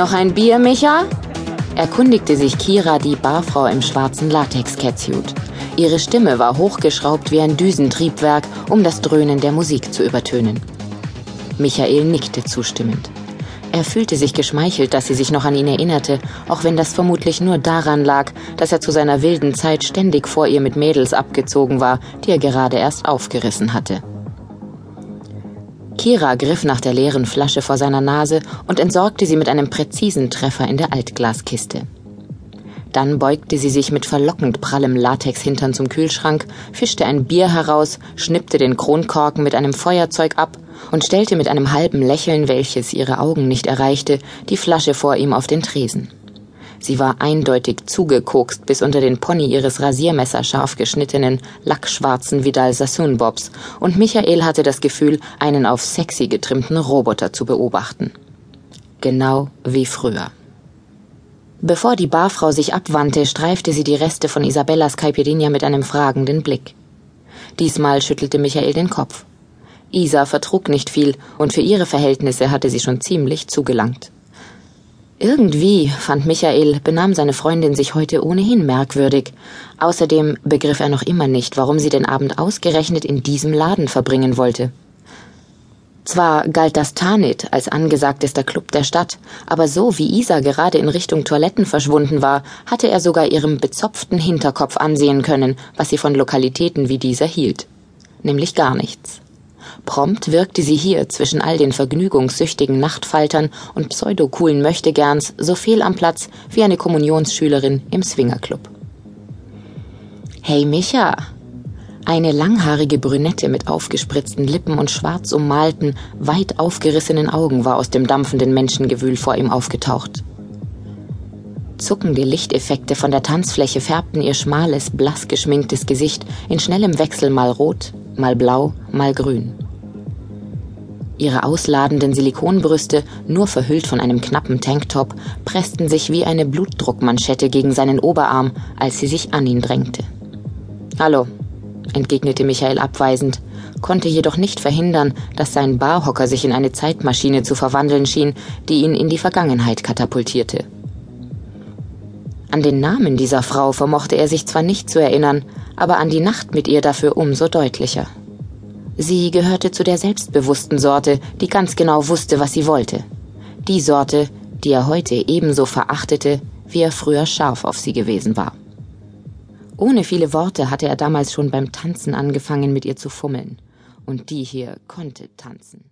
Noch ein Bier, Micha? erkundigte sich Kira, die Barfrau im schwarzen Latex-Catsuit. Ihre Stimme war hochgeschraubt wie ein Düsentriebwerk, um das Dröhnen der Musik zu übertönen. Michael nickte zustimmend. Er fühlte sich geschmeichelt, dass sie sich noch an ihn erinnerte, auch wenn das vermutlich nur daran lag, dass er zu seiner wilden Zeit ständig vor ihr mit Mädels abgezogen war, die er gerade erst aufgerissen hatte. Kira griff nach der leeren Flasche vor seiner Nase und entsorgte sie mit einem präzisen Treffer in der Altglaskiste. Dann beugte sie sich mit verlockend prallem Latexhintern zum Kühlschrank, fischte ein Bier heraus, schnippte den Kronkorken mit einem Feuerzeug ab und stellte mit einem halben Lächeln, welches ihre Augen nicht erreichte, die Flasche vor ihm auf den Tresen. Sie war eindeutig zugekokst bis unter den Pony ihres Rasiermesser scharf geschnittenen, lackschwarzen Vidal Sassoon Bobs, und Michael hatte das Gefühl, einen auf sexy getrimmten Roboter zu beobachten. Genau wie früher. Bevor die Barfrau sich abwandte, streifte sie die Reste von Isabellas Caipirinha mit einem fragenden Blick. Diesmal schüttelte Michael den Kopf. Isa vertrug nicht viel, und für ihre Verhältnisse hatte sie schon ziemlich zugelangt. Irgendwie, fand Michael, benahm seine Freundin sich heute ohnehin merkwürdig. Außerdem begriff er noch immer nicht, warum sie den Abend ausgerechnet in diesem Laden verbringen wollte. Zwar galt das Tanit als angesagtester Club der Stadt, aber so wie Isa gerade in Richtung Toiletten verschwunden war, hatte er sogar ihrem bezopften Hinterkopf ansehen können, was sie von Lokalitäten wie dieser hielt. Nämlich gar nichts. Prompt wirkte sie hier zwischen all den vergnügungssüchtigen Nachtfaltern und pseudocoolen Möchtegerns so fehl am Platz wie eine Kommunionsschülerin im Swingerclub. Hey Micha! Eine langhaarige Brünette mit aufgespritzten Lippen und schwarz ummalten, weit aufgerissenen Augen war aus dem dampfenden Menschengewühl vor ihm aufgetaucht. Zuckende Lichteffekte von der Tanzfläche färbten ihr schmales, blass geschminktes Gesicht in schnellem Wechsel mal rot, mal blau, mal grün. Ihre ausladenden Silikonbrüste, nur verhüllt von einem knappen Tanktop, pressten sich wie eine Blutdruckmanschette gegen seinen Oberarm, als sie sich an ihn drängte. Hallo, entgegnete Michael abweisend, konnte jedoch nicht verhindern, dass sein Barhocker sich in eine Zeitmaschine zu verwandeln schien, die ihn in die Vergangenheit katapultierte. An den Namen dieser Frau vermochte er sich zwar nicht zu erinnern, aber an die Nacht mit ihr dafür umso deutlicher. Sie gehörte zu der selbstbewussten Sorte, die ganz genau wusste, was sie wollte. Die Sorte, die er heute ebenso verachtete, wie er früher scharf auf sie gewesen war. Ohne viele Worte hatte er damals schon beim Tanzen angefangen, mit ihr zu fummeln. Und die hier konnte tanzen.